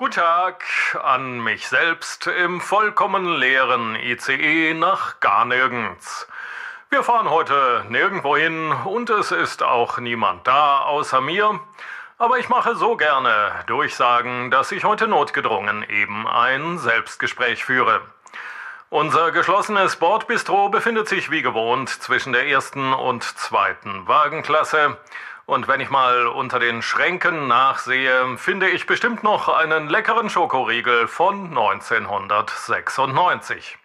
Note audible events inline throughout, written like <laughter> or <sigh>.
Guten Tag an mich selbst im vollkommen leeren ICE nach gar nirgends. Wir fahren heute nirgendwo hin und es ist auch niemand da außer mir. Aber ich mache so gerne Durchsagen, dass ich heute notgedrungen eben ein Selbstgespräch führe. Unser geschlossenes Bordbistro befindet sich wie gewohnt zwischen der ersten und zweiten Wagenklasse. Und wenn ich mal unter den Schränken nachsehe, finde ich bestimmt noch einen leckeren Schokoriegel von 1996.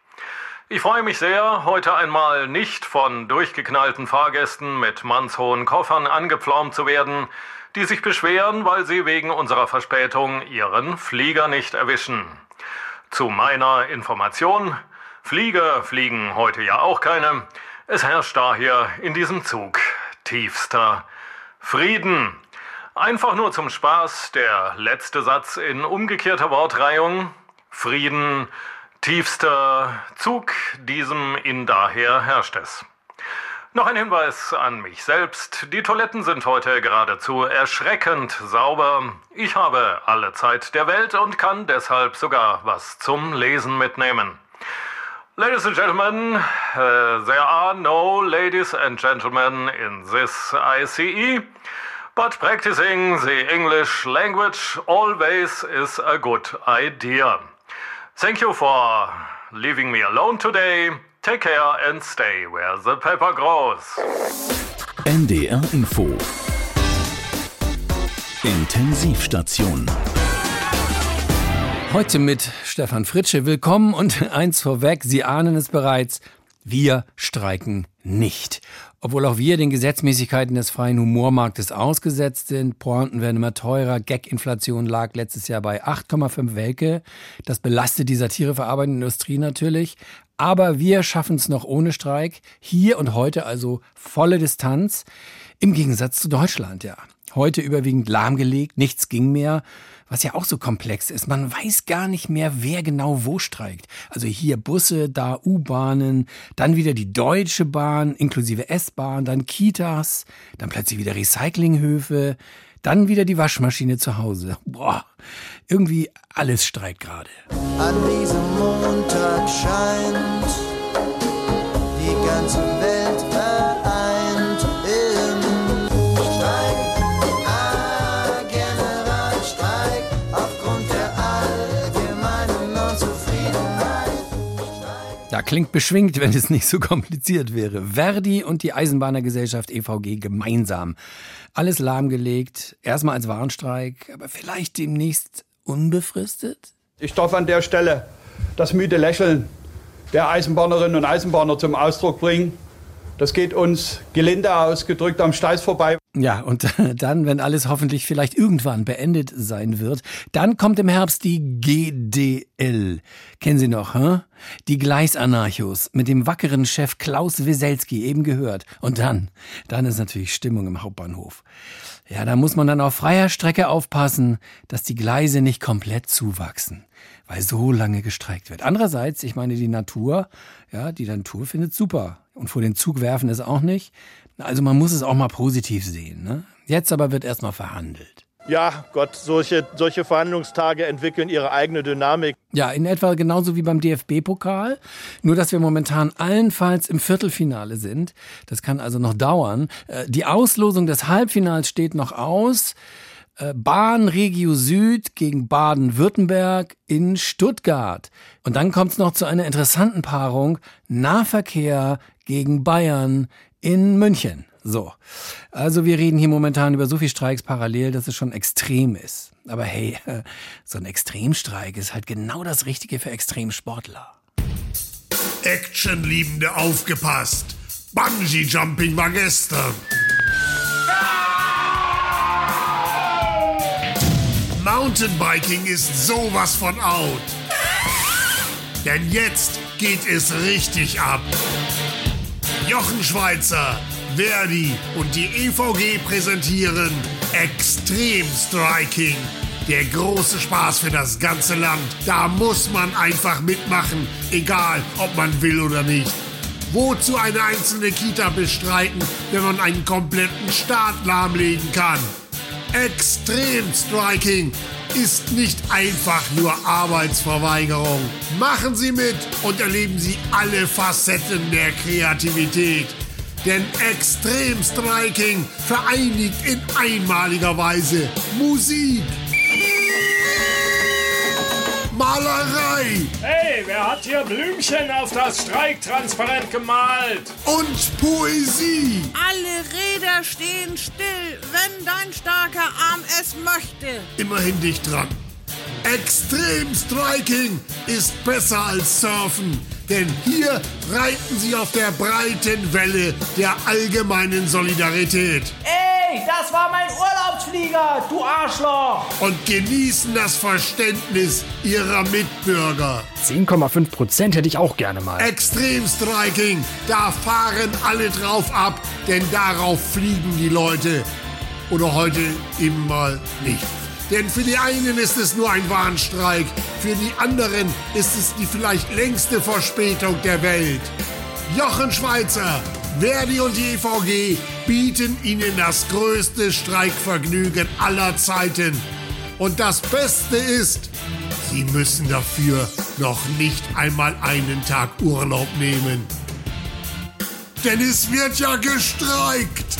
Ich freue mich sehr, heute einmal nicht von durchgeknallten Fahrgästen mit mannshohen Koffern angepflaumt zu werden, die sich beschweren, weil sie wegen unserer Verspätung ihren Flieger nicht erwischen. Zu meiner Information, Flieger fliegen heute ja auch keine. Es herrscht daher in diesem Zug tiefster Frieden. Einfach nur zum Spaß der letzte Satz in umgekehrter Wortreihung. Frieden, tiefster Zug, diesem in daher herrscht es. Noch ein Hinweis an mich selbst. Die Toiletten sind heute geradezu erschreckend sauber. Ich habe alle Zeit der Welt und kann deshalb sogar was zum Lesen mitnehmen. Ladies and gentlemen, uh, there are no ladies and gentlemen in this ICE, but practicing the English language always is a good idea. Thank you for leaving me alone today. Take care and stay where the pepper grows. NDR Info Intensivstation Heute mit Stefan Fritsche. Willkommen und <laughs> eins vorweg, Sie ahnen es bereits, wir streiken nicht. Obwohl auch wir den Gesetzmäßigkeiten des freien Humormarktes ausgesetzt sind. Pointen werden immer teurer. Gag-Inflation lag letztes Jahr bei 8,5 Welke. Das belastet die satireverarbeitende Industrie natürlich. Aber wir schaffen es noch ohne Streik. Hier und heute also volle Distanz. Im Gegensatz zu Deutschland, ja. Heute überwiegend lahmgelegt, nichts ging mehr was ja auch so komplex ist. Man weiß gar nicht mehr, wer genau wo streikt. Also hier Busse, da U-Bahnen, dann wieder die Deutsche Bahn inklusive S-Bahn, dann Kitas, dann plötzlich wieder Recyclinghöfe, dann wieder die Waschmaschine zu Hause. <laughs> Boah, irgendwie alles streikt gerade. An diesem Montag scheint die ganze Welt klingt beschwingt, wenn es nicht so kompliziert wäre. Verdi und die Eisenbahnergesellschaft EVG gemeinsam. Alles lahmgelegt, erstmal als Warnstreik, aber vielleicht demnächst unbefristet? Ich darf an der Stelle das müde Lächeln der Eisenbahnerinnen und Eisenbahner zum Ausdruck bringen. Das geht uns gelinde ausgedrückt am Steiß vorbei. Ja, und <laughs> dann, wenn alles hoffentlich vielleicht irgendwann beendet sein wird, dann kommt im Herbst die GDL. Kennen Sie noch, hä? Die Gleisanarchos mit dem wackeren Chef Klaus Wieselski eben gehört. Und dann, dann ist natürlich Stimmung im Hauptbahnhof. Ja, da muss man dann auf freier Strecke aufpassen, dass die Gleise nicht komplett zuwachsen, weil so lange gestreikt wird. Andererseits, ich meine, die Natur, ja, die Natur findet super. Und vor den Zug werfen ist auch nicht. Also man muss es auch mal positiv sehen. Ne? Jetzt aber wird erstmal verhandelt. Ja, Gott, solche, solche Verhandlungstage entwickeln ihre eigene Dynamik. Ja, in etwa genauso wie beim DFB-Pokal. Nur, dass wir momentan allenfalls im Viertelfinale sind. Das kann also noch dauern. Äh, Die Auslosung des Halbfinals steht noch aus. Äh, Bahn Regio Süd gegen Baden-Württemberg in Stuttgart. Und dann kommt es noch zu einer interessanten Paarung. Nahverkehr gegen Bayern in München. So. Also wir reden hier momentan über so viel Streiks parallel, dass es schon extrem ist. Aber hey, <laughs> so ein Extremstreik ist halt genau das Richtige für Extremsportler. Actionliebende aufgepasst. Bungee Jumping war gestern. Mountainbiking ist sowas von out. Denn jetzt geht es richtig ab. Jochen Schweizer, Verdi und die EVG präsentieren Extrem Striking. Der große Spaß für das ganze Land. Da muss man einfach mitmachen, egal ob man will oder nicht. Wozu eine einzelne Kita bestreiten, wenn man einen kompletten Staat lahmlegen kann? Extremstriking ist nicht einfach nur Arbeitsverweigerung. Machen Sie mit und erleben Sie alle Facetten der Kreativität. Denn Extremstriking vereinigt in einmaliger Weise Musik, Malerei Hey, wer hat hier Blümchen auf das Streiktransparent gemalt? und Poesie. Alle Räder stehen still, wenn dein starker Arm es möchte. Immerhin dicht dran. Extremstriking ist besser als Surfen, denn hier reiten Sie auf der breiten Welle der allgemeinen Solidarität Ey, das war mein Urlaubsflieger, du Arschloch! und genießen das Verständnis Ihrer Mitbürger. 10,5 Prozent hätte ich auch gerne mal. Extremstriking, da fahren alle drauf ab, denn darauf fliegen die Leute. Oder heute eben mal nicht. Denn für die einen ist es nur ein Warnstreik, für die anderen ist es die vielleicht längste Verspätung der Welt. Jochen Schweizer, Verdi und die EVG bieten Ihnen das größte Streikvergnügen aller Zeiten. Und das Beste ist, Sie müssen dafür noch nicht einmal einen Tag Urlaub nehmen. Denn es wird ja gestreikt.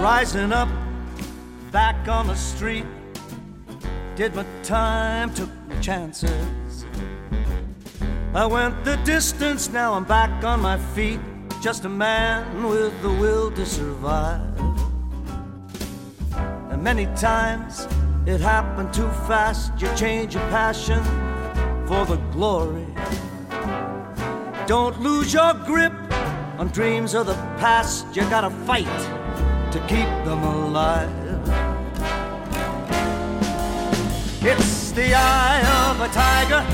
Rising up, back on the street. Did my time, took my chances. I went the distance, now I'm back on my feet. Just a man with the will to survive. And many times it happened too fast. You change your passion for the glory. Don't lose your grip on dreams of the past. You gotta fight to keep them alive. The eye of a tiger,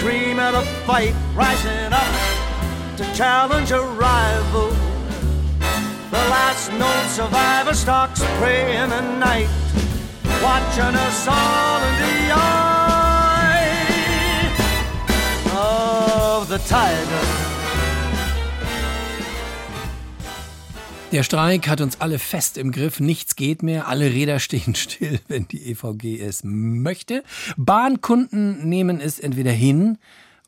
cream of the fight, rising up to challenge a rival. The last known survivor stalks prey in the night, watching us all in the eye of the tiger. Der Streik hat uns alle fest im Griff. Nichts geht mehr. Alle Räder stehen <laughs> still, wenn die EVG es möchte. Bahnkunden nehmen es entweder hin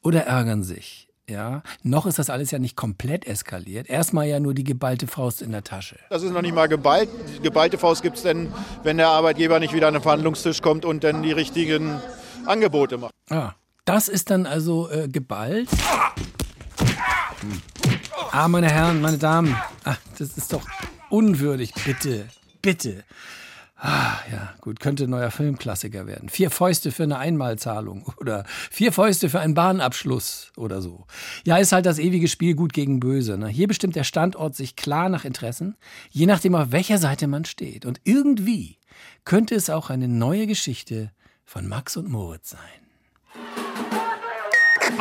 oder ärgern sich. Ja, noch ist das alles ja nicht komplett eskaliert. Erstmal ja nur die geballte Faust in der Tasche. Das ist noch nicht mal geballt. Geballte Faust gibt es denn, wenn der Arbeitgeber nicht wieder an den Verhandlungstisch kommt und dann die richtigen Angebote macht. Ah, das ist dann also äh, geballt. Hm. Ah, meine Herren, meine Damen, ah, das ist doch unwürdig. Bitte, bitte. Ah, ja, gut, könnte neuer Filmklassiker werden. Vier Fäuste für eine Einmalzahlung <laughs> oder vier Fäuste für einen Bahnabschluss oder so. Ja, ist halt das ewige Spiel gut gegen böse. Ne? Hier bestimmt der Standort sich klar nach Interessen, je nachdem, auf welcher Seite man steht. Und irgendwie könnte es auch eine neue Geschichte von Max und Moritz sein.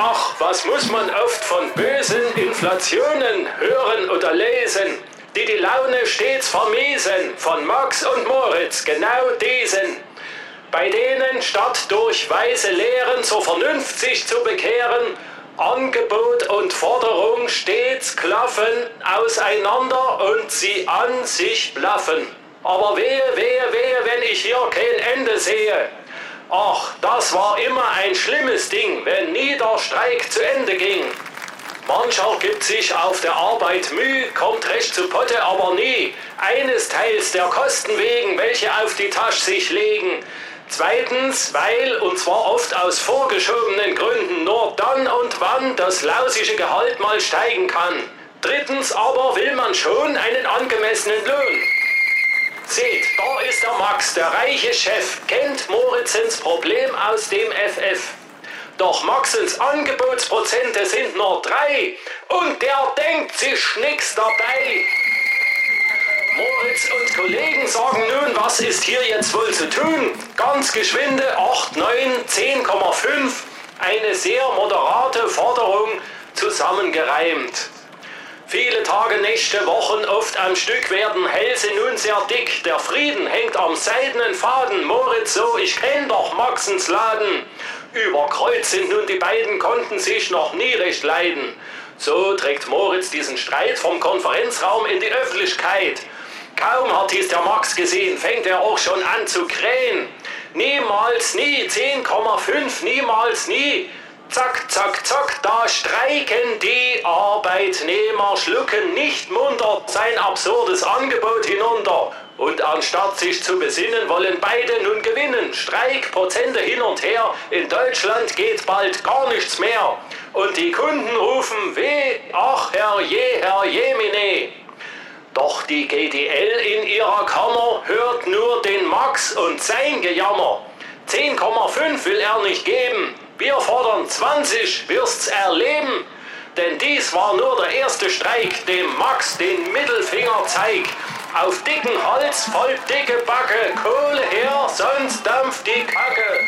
Ach, was muss man oft von bösen Inflationen hören oder lesen, die die Laune stets vermiesen, von Max und Moritz, genau diesen, bei denen statt durch weise Lehren zur Vernunft sich zu bekehren, Angebot und Forderung stets klaffen auseinander und sie an sich blaffen. Aber wehe, wehe, wehe, wenn ich hier kein Ende sehe. Ach, das war immer ein schlimmes Ding, wenn nie der Streik zu Ende ging. Mancher gibt sich auf der Arbeit Mühe, kommt recht zu Potte, aber nie. Eines Teils der Kosten wegen, welche auf die Tasche sich legen. Zweitens, weil, und zwar oft aus vorgeschobenen Gründen, nur dann und wann das lausige Gehalt mal steigen kann. Drittens aber will man schon einen angemessenen Lohn. Seht, da ist der Max, der reiche Chef, kennt Moritzens Problem aus dem FF. Doch Maxens Angebotsprozente sind nur drei und der denkt sich nix dabei. Moritz und Kollegen sagen nun, was ist hier jetzt wohl zu tun? Ganz geschwinde 8, 9, 10,5. Eine sehr moderate Forderung zusammengereimt. Viele Tage, Nächte, Wochen, oft am Stück werden Hälse nun sehr dick. Der Frieden hängt am seidenen Faden. Moritz so, ich kenn doch Maxens Laden. Über Kreuz sind nun die beiden konnten sich noch nie recht leiden. So trägt Moritz diesen Streit vom Konferenzraum in die Öffentlichkeit. Kaum hat dies der Max gesehen, fängt er auch schon an zu krähen. Niemals nie, 10,5, niemals nie. Zack, zack, zack, da streiken die Arbeitnehmer, schlucken nicht munter sein absurdes Angebot hinunter. Und anstatt sich zu besinnen, wollen beide nun gewinnen. Streikprozente hin und her, in Deutschland geht bald gar nichts mehr. Und die Kunden rufen weh, ach Herr je, Herr Jemine. Doch die GDL in ihrer Kammer hört nur den Max und sein Gejammer. 10,5 will er nicht geben. Wir fordern 20, wirst's erleben. Denn dies war nur der erste Streik, dem Max den Mittelfinger zeig. Auf dicken Holz folgt dicke Backe, Kohle her, sonst dampft die Kacke.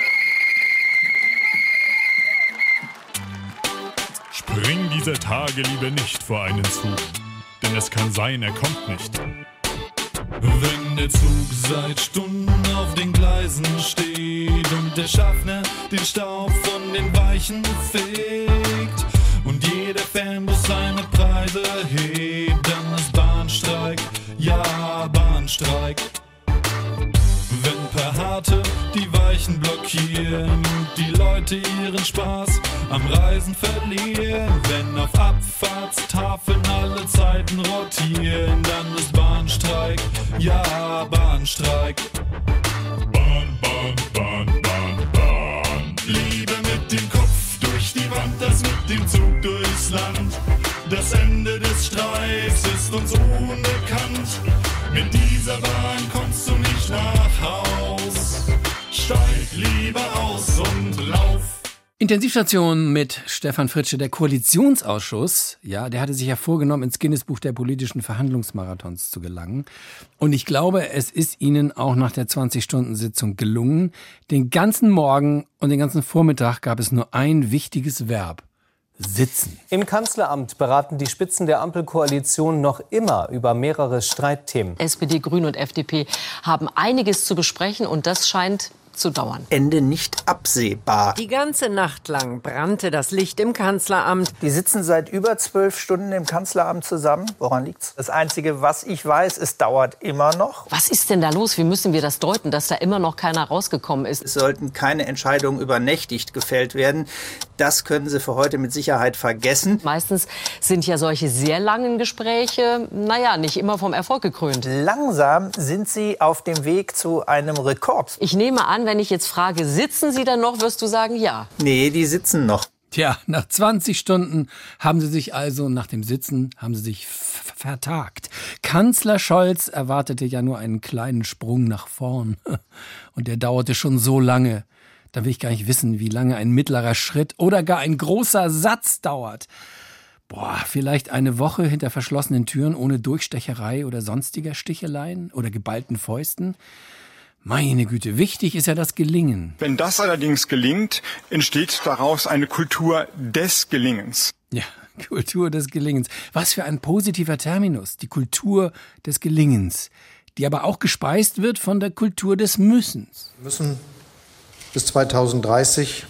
Spring dieser Tage lieber nicht vor einen Zug, denn es kann sein, er kommt nicht. Wenn der Zug seit Stunden auf den Gleisen steht und der Schaffner den Staub von den Weichen fegt und jeder Fanbus seine Preise hebt, dann ist Bahnstreik, ja Bahnstreik. Wenn per Harte die Weichen blockieren und die Leute ihren Spaß am Reisen verlieren, wenn auf Abfahrtstafeln alle Zeiten rotieren, dann ist Bahnstreik, ja Bahnstreik. Dem Zug durchs Land. Das Ende des Streiks ist uns unbekannt. Mit dieser Bahn kommst du nicht nach Haus. Steig lieber aus und lauf. Intensivstation mit Stefan Fritsche, der Koalitionsausschuss, ja, der hatte sich ja vorgenommen, ins Guinness-Buch der politischen Verhandlungsmarathons zu gelangen. Und ich glaube, es ist Ihnen auch nach der 20-Stunden-Sitzung gelungen. Den ganzen Morgen und den ganzen Vormittag gab es nur ein wichtiges Verb. Sitzen. Im Kanzleramt beraten die Spitzen der Ampelkoalition noch immer über mehrere Streitthemen. SPD, Grüne und FDP haben einiges zu besprechen und das scheint zu dauern. Ende nicht absehbar. Die ganze Nacht lang brannte das Licht im Kanzleramt. Die sitzen seit über zwölf Stunden im Kanzleramt zusammen. Woran liegt's? Das Einzige, was ich weiß, es dauert immer noch. Was ist denn da los? Wie müssen wir das deuten, dass da immer noch keiner rausgekommen ist? Es sollten keine Entscheidungen übernächtigt gefällt werden. Das können Sie für heute mit Sicherheit vergessen. Meistens sind ja solche sehr langen Gespräche, naja, nicht immer vom Erfolg gekrönt. Langsam sind Sie auf dem Weg zu einem Rekord. Ich nehme an, wenn ich jetzt frage, sitzen Sie dann noch, wirst du sagen ja. Nee, die sitzen noch. Tja, nach 20 Stunden haben sie sich also, nach dem Sitzen, haben sie sich vertagt. Kanzler Scholz erwartete ja nur einen kleinen Sprung nach vorn. <laughs> Und der dauerte schon so lange. Da will ich gar nicht wissen, wie lange ein mittlerer Schritt oder gar ein großer Satz dauert. Boah, vielleicht eine Woche hinter verschlossenen Türen ohne Durchstecherei oder sonstiger Sticheleien oder geballten Fäusten. Meine Güte, wichtig ist ja das Gelingen. Wenn das allerdings gelingt, entsteht daraus eine Kultur des Gelingens. Ja, <laughs> Kultur des Gelingens. Was für ein positiver Terminus, die Kultur des Gelingens, die aber auch gespeist wird von der Kultur des Müssens. Wir müssen bis 2030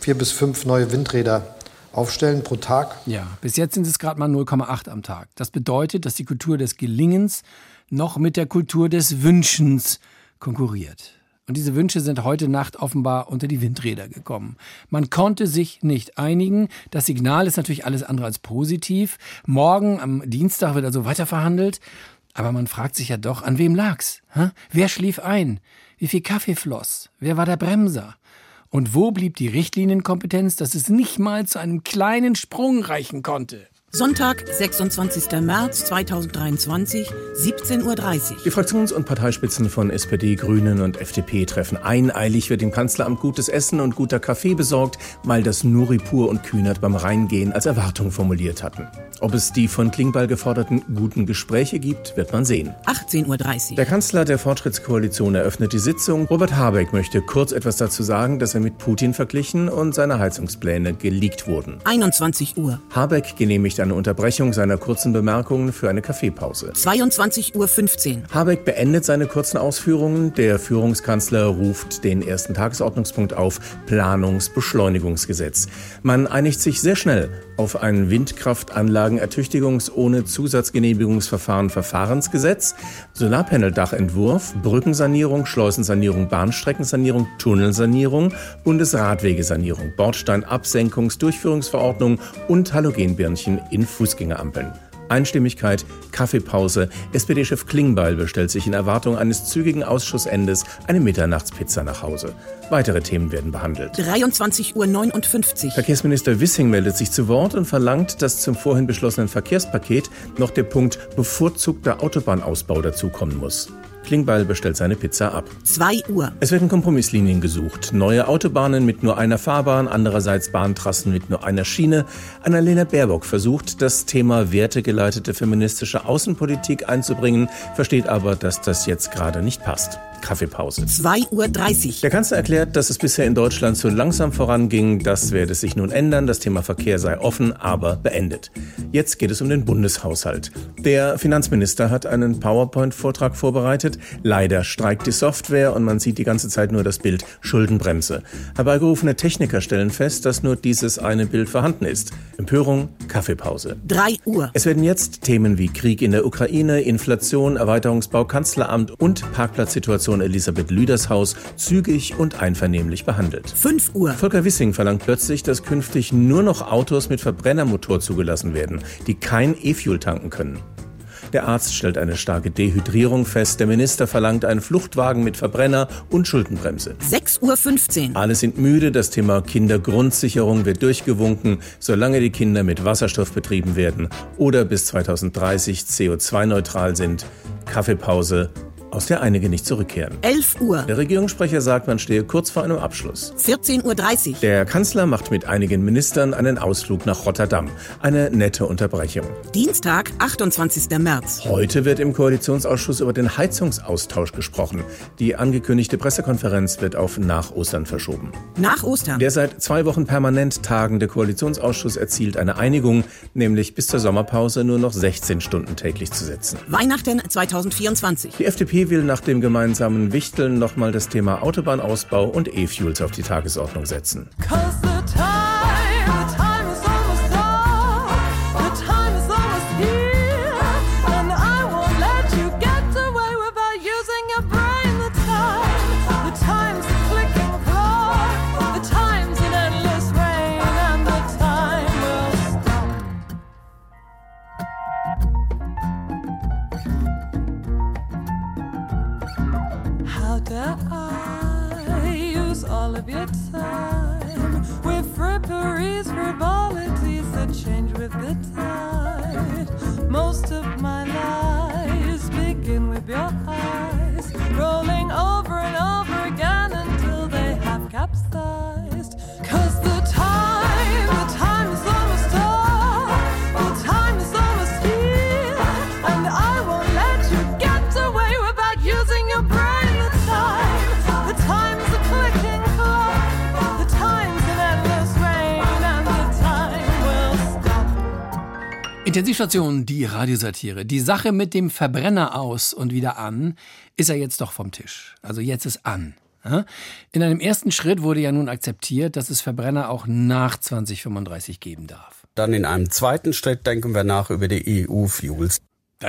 vier bis fünf neue Windräder aufstellen pro Tag. Ja, bis jetzt sind es gerade mal 0,8 am Tag. Das bedeutet, dass die Kultur des Gelingens noch mit der Kultur des Wünschens konkurriert. Und diese Wünsche sind heute Nacht offenbar unter die Windräder gekommen. Man konnte sich nicht einigen. Das Signal ist natürlich alles andere als positiv. Morgen am Dienstag wird also weiter verhandelt. Aber man fragt sich ja doch, an wem lag's? Hä? Wer schlief ein? Wie viel Kaffee floss? Wer war der Bremser? Und wo blieb die Richtlinienkompetenz, dass es nicht mal zu einem kleinen Sprung reichen konnte? Sonntag, 26. März 2023, 17.30 Uhr. Die Fraktions- und Parteispitzen von SPD, Grünen und FDP treffen ein. Eilig wird dem Kanzleramt gutes Essen und guter Kaffee besorgt, weil das Nuripur und Kühnert beim Reingehen als Erwartung formuliert hatten. Ob es die von Klingbeil geforderten guten Gespräche gibt, wird man sehen. 18.30 Uhr. Der Kanzler der Fortschrittskoalition eröffnet die Sitzung. Robert Habeck möchte kurz etwas dazu sagen, dass er mit Putin verglichen und seine Heizungspläne geleakt wurden. 21 Uhr. Habeck genehmigt eine Unterbrechung seiner kurzen Bemerkungen für eine Kaffeepause. 22.15 Uhr. Habeck beendet seine kurzen Ausführungen. Der Führungskanzler ruft den ersten Tagesordnungspunkt auf Planungsbeschleunigungsgesetz. Man einigt sich sehr schnell auf ein Windkraftanlagenertüchtigungs- ohne Zusatzgenehmigungsverfahren Verfahrensgesetz, Solarpaneldachentwurf, Brückensanierung, Schleusensanierung, Bahnstreckensanierung, Tunnelsanierung, Bundesradwegesanierung, Bordsteinabsenkungs-Durchführungsverordnung und Halogenbirnchen in Fußgängerampeln. Einstimmigkeit, Kaffeepause. SPD-Chef Klingbeil bestellt sich in Erwartung eines zügigen Ausschussendes eine Mitternachtspizza nach Hause. Weitere Themen werden behandelt. 23.59 Uhr. Verkehrsminister Wissing meldet sich zu Wort und verlangt, dass zum vorhin beschlossenen Verkehrspaket noch der Punkt bevorzugter Autobahnausbau dazukommen muss. Klingbeil bestellt seine Pizza ab. 2 Uhr. Es werden Kompromisslinien gesucht. Neue Autobahnen mit nur einer Fahrbahn, andererseits Bahntrassen mit nur einer Schiene. Annalena Baerbock versucht, das Thema wertegeleitete feministische Außenpolitik einzubringen, versteht aber, dass das jetzt gerade nicht passt. Kaffeepause. 2.30 Uhr. Der Kanzler erklärt, dass es bisher in Deutschland zu langsam voranging. Das werde sich nun ändern. Das Thema Verkehr sei offen, aber beendet. Jetzt geht es um den Bundeshaushalt. Der Finanzminister hat einen PowerPoint-Vortrag vorbereitet. Leider streikt die Software und man sieht die ganze Zeit nur das Bild Schuldenbremse. Herbeigerufene Techniker stellen fest, dass nur dieses eine Bild vorhanden ist. Empörung, Kaffeepause. 3 Uhr. Es werden jetzt Themen wie Krieg in der Ukraine, Inflation, Erweiterungsbau, Kanzleramt und Parkplatzsituation Elisabeth Lüders Haus zügig und einvernehmlich behandelt. 5 Uhr. Volker Wissing verlangt plötzlich, dass künftig nur noch Autos mit Verbrennermotor zugelassen werden, die kein E-Fuel tanken können. Der Arzt stellt eine starke Dehydrierung fest. Der Minister verlangt einen Fluchtwagen mit Verbrenner und Schuldenbremse. 6.15 Uhr. Alle sind müde. Das Thema Kindergrundsicherung wird durchgewunken, solange die Kinder mit Wasserstoff betrieben werden oder bis 2030 CO2-neutral sind. Kaffeepause aus der einige nicht zurückkehren. 11 Uhr. Der Regierungssprecher sagt, man stehe kurz vor einem Abschluss. 14.30 Uhr. Der Kanzler macht mit einigen Ministern einen Ausflug nach Rotterdam. Eine nette Unterbrechung. Dienstag, 28. März. Heute wird im Koalitionsausschuss über den Heizungsaustausch gesprochen. Die angekündigte Pressekonferenz wird auf nach Ostern verschoben. Nach Ostern. Der seit zwei Wochen permanent tagende Koalitionsausschuss erzielt eine Einigung, nämlich bis zur Sommerpause nur noch 16 Stunden täglich zu setzen. Weihnachten 2024. Die FDP will nach dem gemeinsamen Wichteln nochmal das Thema Autobahnausbau und E-Fuels auf die Tagesordnung setzen. How Intensivstation, die Radiosatire. Die Sache mit dem Verbrenner aus und wieder an ist ja jetzt doch vom Tisch. Also jetzt ist an. In einem ersten Schritt wurde ja nun akzeptiert, dass es Verbrenner auch nach 2035 geben darf. Dann in einem zweiten Schritt denken wir nach über die EU-Fuels.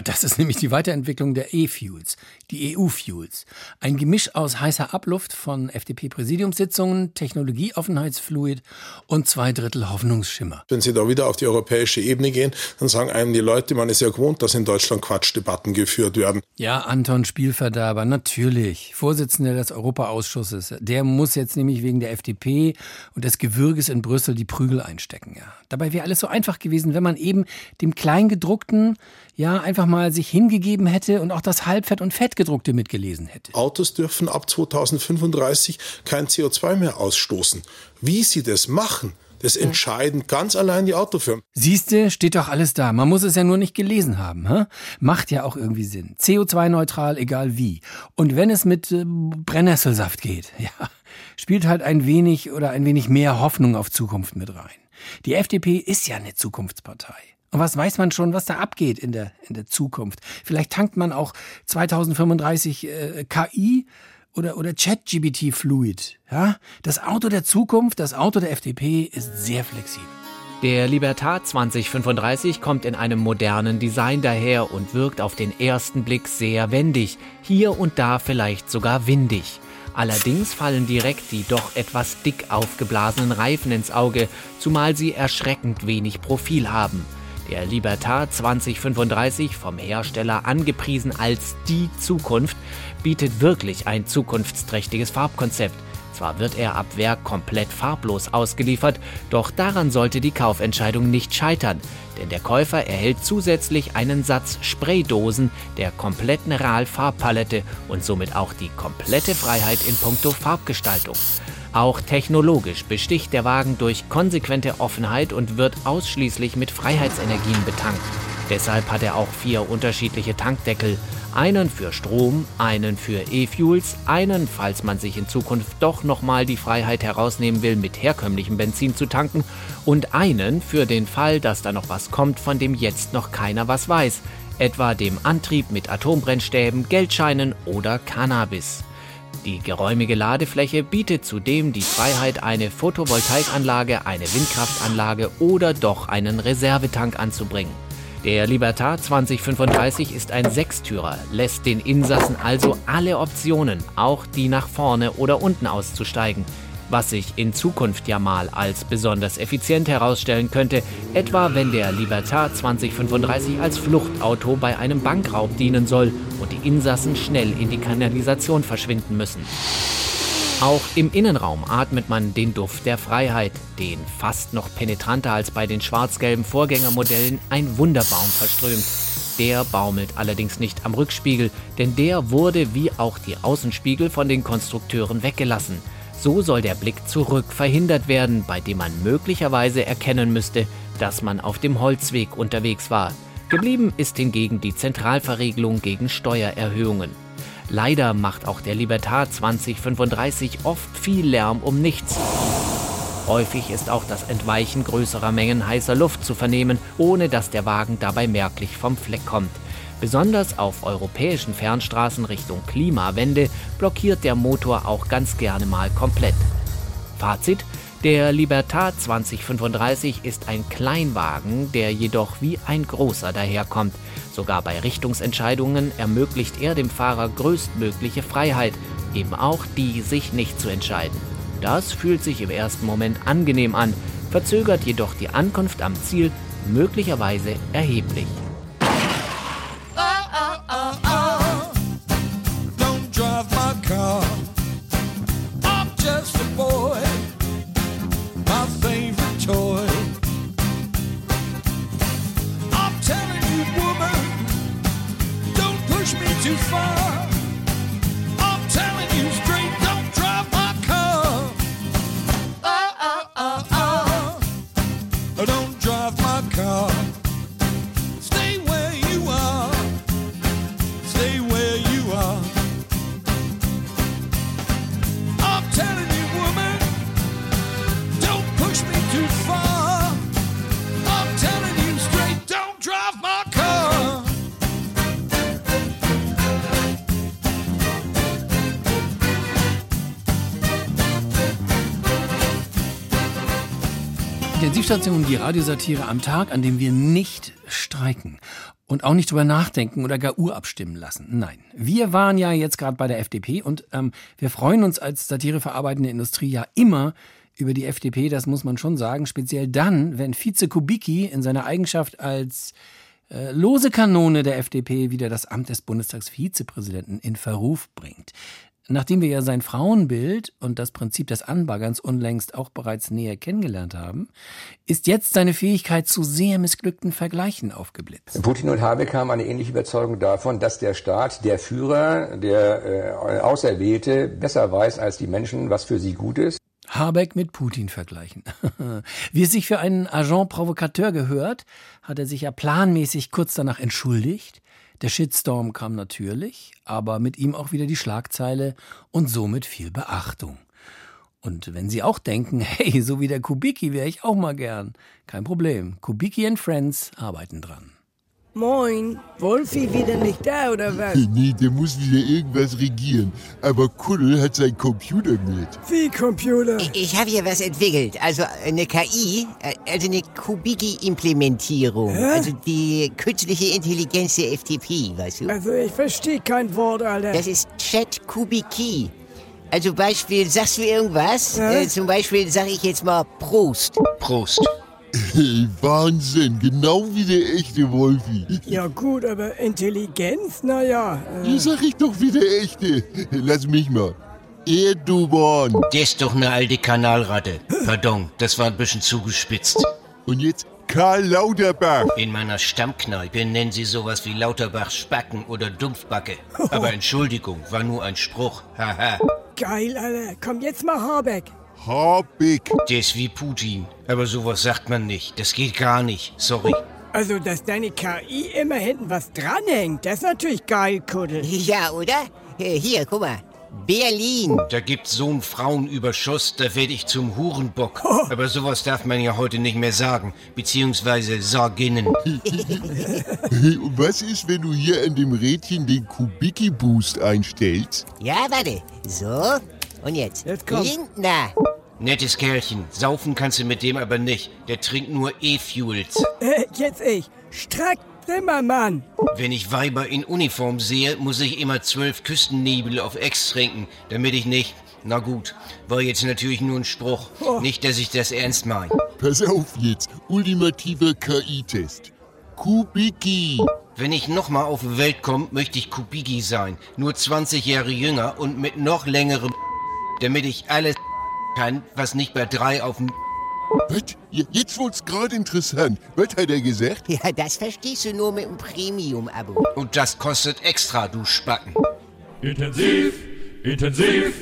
Das ist nämlich die Weiterentwicklung der E-Fuels, die EU-Fuels. Ein Gemisch aus heißer Abluft von FDP-Präsidiumssitzungen, Technologieoffenheitsfluid und zwei Drittel Hoffnungsschimmer. Wenn Sie da wieder auf die europäische Ebene gehen, dann sagen einem die Leute, man ist ja gewohnt, dass in Deutschland Quatschdebatten geführt werden. Ja, Anton Spielverderber, natürlich. Vorsitzender des Europaausschusses. Der muss jetzt nämlich wegen der FDP und des Gewürges in Brüssel die Prügel einstecken. Ja. Dabei wäre alles so einfach gewesen, wenn man eben dem Kleingedruckten ja einfach mal sich hingegeben hätte und auch das Halbfett- und Fettgedruckte mitgelesen hätte. Autos dürfen ab 2035 kein CO2 mehr ausstoßen. Wie sie das machen, das entscheiden ganz allein die Autofirmen. Siehste, steht doch alles da. Man muss es ja nur nicht gelesen haben. Hä? Macht ja auch irgendwie Sinn. CO2-neutral, egal wie. Und wenn es mit äh, Brennnesselsaft geht, <laughs> ja, spielt halt ein wenig oder ein wenig mehr Hoffnung auf Zukunft mit rein. Die FDP ist ja eine Zukunftspartei. Und was weiß man schon, was da abgeht in der, in der Zukunft? Vielleicht tankt man auch 2035 äh, KI oder, oder ChatGBT Fluid. Ja? Das Auto der Zukunft, das Auto der FDP ist sehr flexibel. Der Libertad 2035 kommt in einem modernen Design daher und wirkt auf den ersten Blick sehr wendig, hier und da vielleicht sogar windig. Allerdings fallen direkt die doch etwas dick aufgeblasenen Reifen ins Auge, zumal sie erschreckend wenig Profil haben. Der Libertad 2035, vom Hersteller angepriesen als die Zukunft, bietet wirklich ein zukunftsträchtiges Farbkonzept. Zwar wird er ab Werk komplett farblos ausgeliefert, doch daran sollte die Kaufentscheidung nicht scheitern, denn der Käufer erhält zusätzlich einen Satz Spraydosen der kompletten RAL-Farbpalette und somit auch die komplette Freiheit in puncto Farbgestaltung. Auch technologisch besticht der Wagen durch konsequente Offenheit und wird ausschließlich mit Freiheitsenergien betankt. Deshalb hat er auch vier unterschiedliche Tankdeckel. Einen für Strom, einen für E-Fuels, einen, falls man sich in Zukunft doch nochmal die Freiheit herausnehmen will, mit herkömmlichem Benzin zu tanken, und einen für den Fall, dass da noch was kommt, von dem jetzt noch keiner was weiß, etwa dem Antrieb mit Atombrennstäben, Geldscheinen oder Cannabis. Die geräumige Ladefläche bietet zudem die Freiheit, eine Photovoltaikanlage, eine Windkraftanlage oder doch einen Reservetank anzubringen. Der Libertad 2035 ist ein Sechstürer, lässt den Insassen also alle Optionen, auch die nach vorne oder unten auszusteigen, was sich in Zukunft ja mal als besonders effizient herausstellen könnte, etwa wenn der Libertad 2035 als Fluchtauto bei einem Bankraub dienen soll und die Insassen schnell in die Kanalisation verschwinden müssen. Auch im Innenraum atmet man den Duft der Freiheit, den fast noch penetranter als bei den schwarz-gelben Vorgängermodellen ein Wunderbaum verströmt. Der baumelt allerdings nicht am Rückspiegel, denn der wurde wie auch die Außenspiegel von den Konstrukteuren weggelassen. So soll der Blick zurück verhindert werden, bei dem man möglicherweise erkennen müsste, dass man auf dem Holzweg unterwegs war. Geblieben ist hingegen die Zentralverriegelung gegen Steuererhöhungen. Leider macht auch der Libertad 2035 oft viel Lärm um nichts. Häufig ist auch das Entweichen größerer Mengen heißer Luft zu vernehmen, ohne dass der Wagen dabei merklich vom Fleck kommt. Besonders auf europäischen Fernstraßen Richtung Klimawende blockiert der Motor auch ganz gerne mal komplett. Fazit, der Libertad 2035 ist ein Kleinwagen, der jedoch wie ein großer daherkommt. Sogar bei Richtungsentscheidungen ermöglicht er dem Fahrer größtmögliche Freiheit, eben auch die, sich nicht zu entscheiden. Das fühlt sich im ersten Moment angenehm an, verzögert jedoch die Ankunft am Ziel möglicherweise erheblich. Intensivstation, die Radiosatire am Tag, an dem wir nicht streiken und auch nicht drüber nachdenken oder gar urabstimmen lassen. Nein, wir waren ja jetzt gerade bei der FDP und ähm, wir freuen uns als satireverarbeitende Industrie ja immer über die FDP, das muss man schon sagen, speziell dann, wenn Vize Kubicki in seiner Eigenschaft als äh, lose Kanone der FDP wieder das Amt des Bundestagsvizepräsidenten in Verruf bringt. Nachdem wir ja sein Frauenbild und das Prinzip des Anbaggerns unlängst auch bereits näher kennengelernt haben, ist jetzt seine Fähigkeit zu sehr missglückten Vergleichen aufgeblitzt. Putin und Habeck haben eine ähnliche Überzeugung davon, dass der Staat, der Führer, der äh, Auserwählte besser weiß als die Menschen, was für sie gut ist. Habeck mit Putin vergleichen. <laughs> Wie es sich für einen Agent Provokateur gehört, hat er sich ja planmäßig kurz danach entschuldigt. Der Shitstorm kam natürlich, aber mit ihm auch wieder die Schlagzeile und somit viel Beachtung. Und wenn Sie auch denken, <laughs> hey, so wie der Kubicki wäre ich auch mal gern, kein Problem. Kubicki and Friends arbeiten dran. Moin, Wolfi wieder nicht da oder was? <laughs> Nee, der muss wieder irgendwas regieren. Aber Kuddel hat seinen Computer mit. Wie Computer? Ich, ich habe hier was entwickelt. Also eine KI, äh, also eine Kubicki-Implementierung. Also die künstliche Intelligenz der FTP, weißt du? Also ich verstehe kein Wort, Alter. Das ist Chat Kubicki. Also Beispiel, sagst du irgendwas? Äh, zum Beispiel sage ich jetzt mal Prost. Prost. Hey, <laughs> Wahnsinn, genau wie der echte Wolfi. Ja gut, aber Intelligenz, naja. Äh, Hier sag ich doch wie der echte. Lass mich mal. Erdogan. Der ist doch eine alte Kanalratte. Pardon, das war ein bisschen zugespitzt. Und jetzt Karl Lauterbach. In meiner Stammkneipe nennen sie sowas wie Lauterbach Spacken oder Dumpfbacke. <laughs> Aber Entschuldigung, war nur ein Spruch. Haha. geil, Alter. Komm jetzt mal Habeck. Habeck. Der ist wie Putin. Aber sowas sagt man nicht. Das geht gar nicht. Sorry. Also, dass deine KI immer hinten was dranhängt, das ist natürlich geil, Kuddel. Ja, oder? Äh, Hier, guck mal. Berlin. Da gibt's so einen Frauenüberschuss, da werde ich zum Hurenbock. Aber sowas darf man ja heute nicht mehr sagen. Beziehungsweise Sorginnen. Hey, <laughs> und was ist, wenn du hier an dem Rädchen den Kubicki-Boost einstellst? Ja, warte. So. Und jetzt? Jetzt komm. Lindner. Nettes Kerlchen. Saufen kannst du mit dem aber nicht. Der trinkt nur E-Fuels. Äh, jetzt ich. Strack Zimmermann. Wenn ich Weiber in Uniform sehe, muss ich immer zwölf Küstennebel auf Ex trinken, damit ich nicht... Na gut, war jetzt natürlich nur ein Spruch. Nicht, dass ich das ernst meine. Pass auf jetzt, ultimativer KI-Test. Kubicki. Wenn ich nochmal auf die Welt komme, möchte ich Kubigi sein. Nur 20 Jahre jünger und mit noch längerem damit ich alles kann, was nicht bei drei auf dem Was? Jetzt wird's gerade interessant. Was hat er gesagt? Ja, das verstehst du nur mit dem Premium-Abo. Und das kostet extra, du Spacken. Intensiv, intensiv,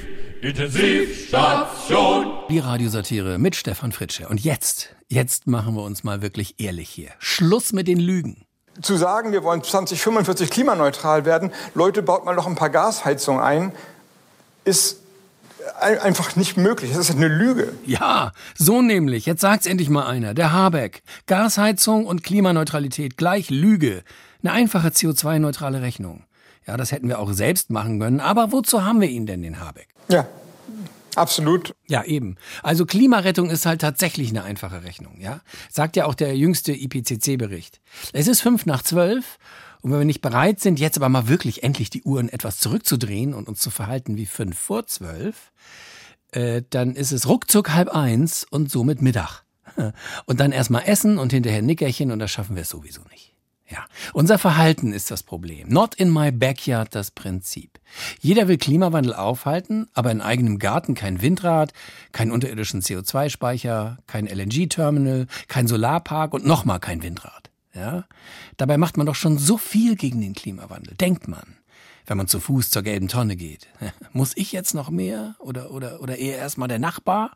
intensiv, Station. Die Radiosatire mit Stefan Fritsche. Und jetzt, jetzt machen wir uns mal wirklich ehrlich hier. Schluss mit den Lügen. Zu sagen, wir wollen 2045 klimaneutral werden, Leute, baut mal noch ein paar Gasheizungen ein, ist ein- einfach nicht möglich. Das ist eine Lüge. Ja, so nämlich. Jetzt sagt's endlich mal einer. Der Habeck. Gasheizung und Klimaneutralität gleich Lüge. Eine einfache CO2-neutrale Rechnung. Ja, das hätten wir auch selbst machen können. Aber wozu haben wir ihn denn, den Habeck? Ja, absolut. Ja, eben. Also Klimarettung ist halt tatsächlich eine einfache Rechnung, ja? Sagt ja auch der jüngste IPCC-Bericht. Es ist fünf nach zwölf und wenn wir nicht bereit sind, jetzt aber mal wirklich endlich die Uhren etwas zurückzudrehen und uns zu verhalten wie fünf vor zwölf, äh, dann ist es ruckzuck halb eins und somit Mittag. <laughs> Und dann erstmal essen und hinterher Nickerchen und das schaffen wir sowieso nicht. Ja, unser Verhalten ist das Problem. Not in my backyard das Prinzip. Jeder will Klimawandel aufhalten, aber in eigenem Garten kein Windrad, keinen unterirdischen CO2-Speicher, kein LNG-Terminal, kein Solarpark und nochmal kein Windrad. Ja? Dabei macht man doch schon so viel gegen den Klimawandel, denkt man. Wenn man zu Fuß zur gelben Tonne geht. <laughs> Muss ich jetzt noch mehr? Oder, oder, oder eher erstmal der Nachbar?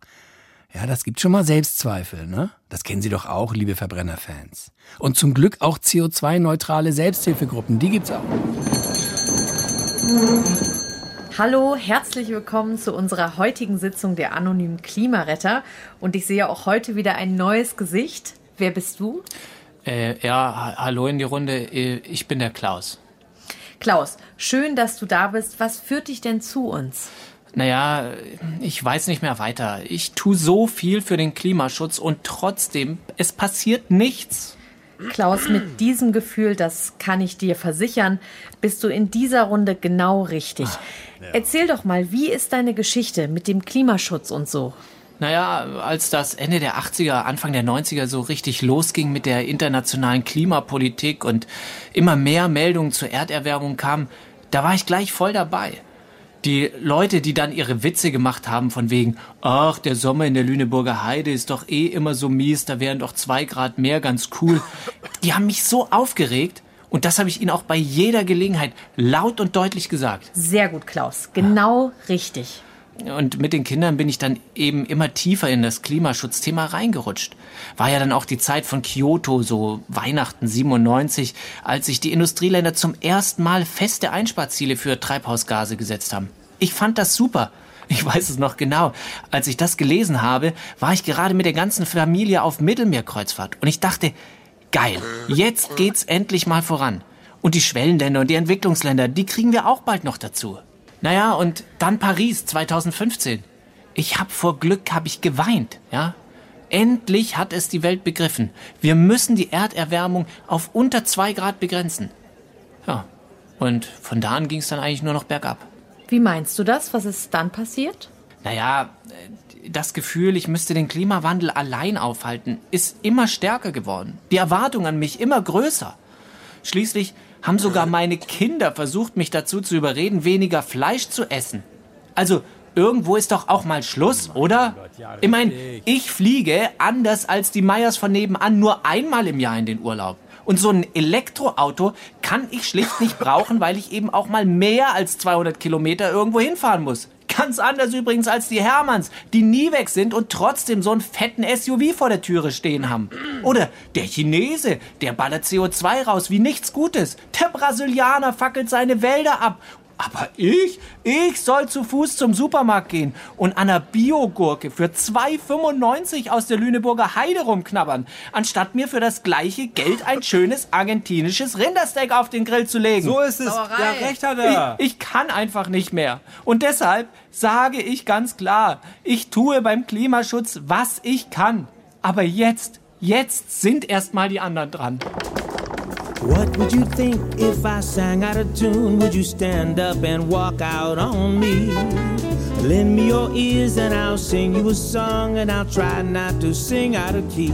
Ja, das gibt schon mal Selbstzweifel, ne? Das kennen Sie doch auch, liebe Verbrennerfans. Und zum Glück auch CO2-neutrale Selbsthilfegruppen, die gibt's auch. Hallo, herzlich willkommen zu unserer heutigen Sitzung der anonymen Klimaretter. Und ich sehe auch heute wieder ein neues Gesicht. Wer bist du? Äh, ja, ha- hallo in die Runde. Äh, Ich bin der Klaus. Klaus, schön, dass du da bist. Was führt dich denn zu uns? Naja, ich weiß nicht mehr weiter. Ich tue so viel für den Klimaschutz und trotzdem, es passiert nichts. Klaus, mit diesem Gefühl, das kann ich dir versichern, bist du in dieser Runde genau richtig. Erzähl doch mal, wie ist deine Geschichte mit dem Klimaschutz und so? Naja, als das Ende der 80er, Anfang der 90er so richtig losging mit der internationalen Klimapolitik und immer mehr Meldungen zur Erderwärmung kamen, da war ich gleich voll dabei. Die Leute, die dann ihre Witze gemacht haben von wegen, ach, der Sommer in der Lüneburger Heide ist doch eh immer so mies, da wären doch zwei Grad mehr ganz cool. Die haben mich so aufgeregt und das habe ich ihnen auch bei jeder Gelegenheit laut und deutlich gesagt. Sehr gut, Klaus. Genau richtig. Und mit den Kindern bin ich dann eben immer tiefer in das Klimaschutzthema reingerutscht. War ja dann auch die Zeit von Kyoto, so Weihnachten 97, als sich die Industrieländer zum ersten Mal feste Einsparziele für Treibhausgase gesetzt haben. Ich fand das super. Ich weiß es noch genau. Als ich das gelesen habe, war ich gerade mit der ganzen Familie auf Mittelmeerkreuzfahrt. Und ich dachte, geil, jetzt geht's endlich mal voran. Und die Schwellenländer und die Entwicklungsländer, die kriegen wir auch bald noch dazu. Naja, und dann Paris 2015. Ich hab vor Glück, hab ich geweint, ja. Endlich hat es die Welt begriffen. Wir müssen die Erderwärmung auf unter zwei Grad begrenzen. Ja, und von da an ging es dann eigentlich nur noch bergab. Wie meinst du das? Was ist dann passiert? Naja, äh, das Gefühl, ich müsste den Klimawandel allein aufhalten, ist immer stärker geworden. Die Erwartung an mich immer größer. Schließlich haben sogar meine Kinder versucht, mich dazu zu überreden, weniger Fleisch zu essen. Also, irgendwo ist doch auch mal Schluss, oder? Ich meine, ich fliege, anders als die Meyers von nebenan, nur einmal im Jahr in den Urlaub. Und so ein Elektroauto kann ich schlicht nicht brauchen, weil ich eben auch mal mehr als 200 Kilometer irgendwo hinfahren muss. Ganz anders übrigens als die Hermanns, die nie weg sind und trotzdem so einen fetten SUV vor der Türe stehen haben. Oder der Chinese, der ballert CO2 raus wie nichts Gutes. Der Brasilianer fackelt seine Wälder ab. Aber ich, ich soll zu Fuß zum Supermarkt gehen und an einer Biogurke für 2,95 aus der Lüneburger Heide rumknabbern, anstatt mir für das gleiche Geld ein schönes argentinisches Rindersteak auf den Grill zu legen. So ist es. Ja, recht hat er. Ich, ich kann einfach nicht mehr. Und deshalb sage ich ganz klar, ich tue beim Klimaschutz, was ich kann. Aber jetzt, jetzt sind erst mal die anderen dran. What would you think if I sang out of tune? Would you stand up and walk out on me? Lend me your ears and I'll sing you a song and I'll try not to sing out of key.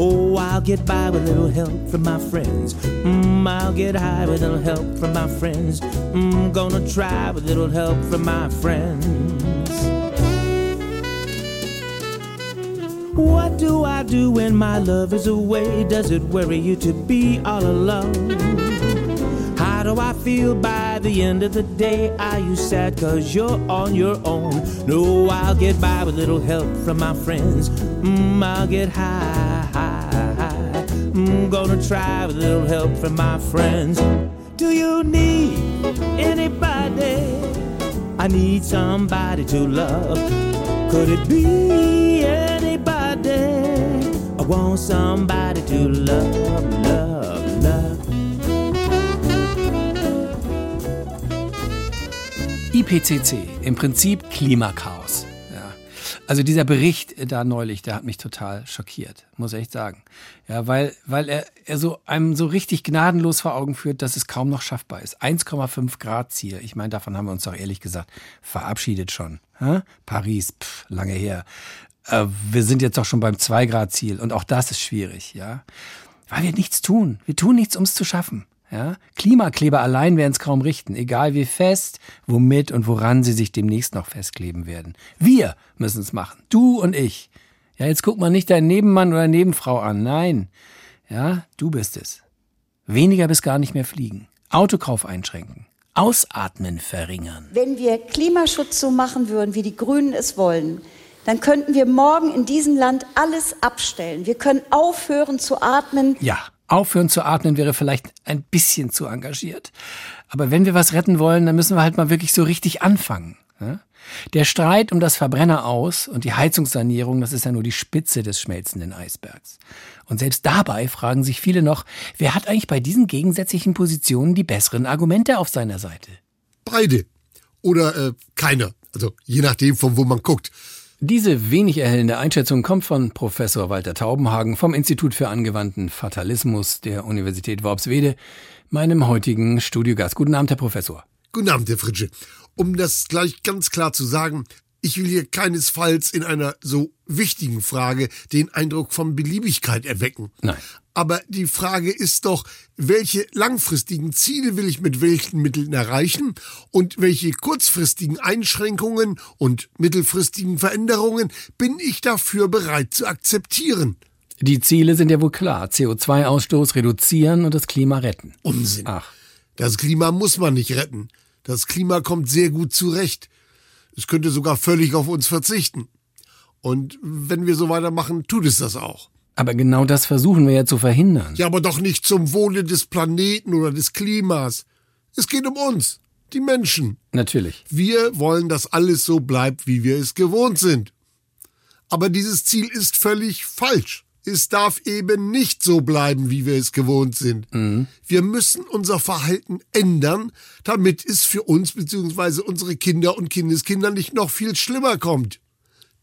Oh, I'll get by with a little help from my friends. Mm, I'll get high with a little help from my friends. Mm, gonna try with a little help from my friends. What do I do when my love is away? Does it worry you to be all alone? How do I feel by the end of the day? Are you sad cause you're on your own? No, I'll get by with little help from my friends. Mm, I'll get high, high, high. Mm, gonna try with a little help from my friends. Do you need anybody? I need somebody to love. Could it be anybody? I want somebody to love, love, love. IPCC, im Prinzip Klimakaos. Ja. Also dieser Bericht da neulich, der hat mich total schockiert, muss ich echt sagen. Ja, weil, weil er, er so einem so richtig gnadenlos vor Augen führt, dass es kaum noch schaffbar ist. 1,5 Grad Ziel. Ich meine, davon haben wir uns doch ehrlich gesagt verabschiedet schon. Paris, pff, lange her. Äh, wir sind jetzt doch schon beim 2 Grad Ziel und auch das ist schwierig, ja. Weil wir nichts tun. Wir tun nichts, um es zu schaffen. Ja? Klimakleber allein werden es kaum richten, egal wie fest, womit und woran sie sich demnächst noch festkleben werden. Wir müssen es machen, du und ich. Ja, jetzt guck mal nicht deinen Nebenmann oder Nebenfrau an, nein. Ja, du bist es. Weniger bis gar nicht mehr fliegen. Autokauf einschränken. Ausatmen verringern. Wenn wir Klimaschutz so machen würden, wie die Grünen es wollen, dann könnten wir morgen in diesem Land alles abstellen. Wir können aufhören zu atmen. Ja, aufhören zu atmen wäre vielleicht ein bisschen zu engagiert. Aber wenn wir was retten wollen, dann müssen wir halt mal wirklich so richtig anfangen. Der Streit um das Verbrenner aus und die Heizungssanierung, das ist ja nur die Spitze des schmelzenden Eisbergs. Und selbst dabei fragen sich viele noch, wer hat eigentlich bei diesen gegensätzlichen Positionen die besseren Argumente auf seiner Seite? Beide. Oder äh, keiner. Also je nachdem, von wo man guckt. Diese wenig erhellende Einschätzung kommt von Professor Walter Taubenhagen vom Institut für angewandten Fatalismus der Universität Worpswede, meinem heutigen Studiogast. Guten Abend, Herr Professor. Guten Abend, Herr Fritsche. Um das gleich ganz klar zu sagen, ich will hier keinesfalls in einer so wichtigen Frage den Eindruck von Beliebigkeit erwecken. Nein. Aber die Frage ist doch, welche langfristigen Ziele will ich mit welchen Mitteln erreichen und welche kurzfristigen Einschränkungen und mittelfristigen Veränderungen bin ich dafür bereit zu akzeptieren? Die Ziele sind ja wohl klar. CO2-Ausstoß reduzieren und das Klima retten. Unsinn. Ach. Das Klima muss man nicht retten. Das Klima kommt sehr gut zurecht. Es könnte sogar völlig auf uns verzichten. Und wenn wir so weitermachen, tut es das auch. Aber genau das versuchen wir ja zu verhindern. Ja, aber doch nicht zum Wohle des Planeten oder des Klimas. Es geht um uns. Die Menschen. Natürlich. Wir wollen, dass alles so bleibt, wie wir es gewohnt sind. Aber dieses Ziel ist völlig falsch. Es darf eben nicht so bleiben, wie wir es gewohnt sind. Mhm. Wir müssen unser Verhalten ändern, damit es für uns bzw. unsere Kinder und Kindeskinder nicht noch viel schlimmer kommt.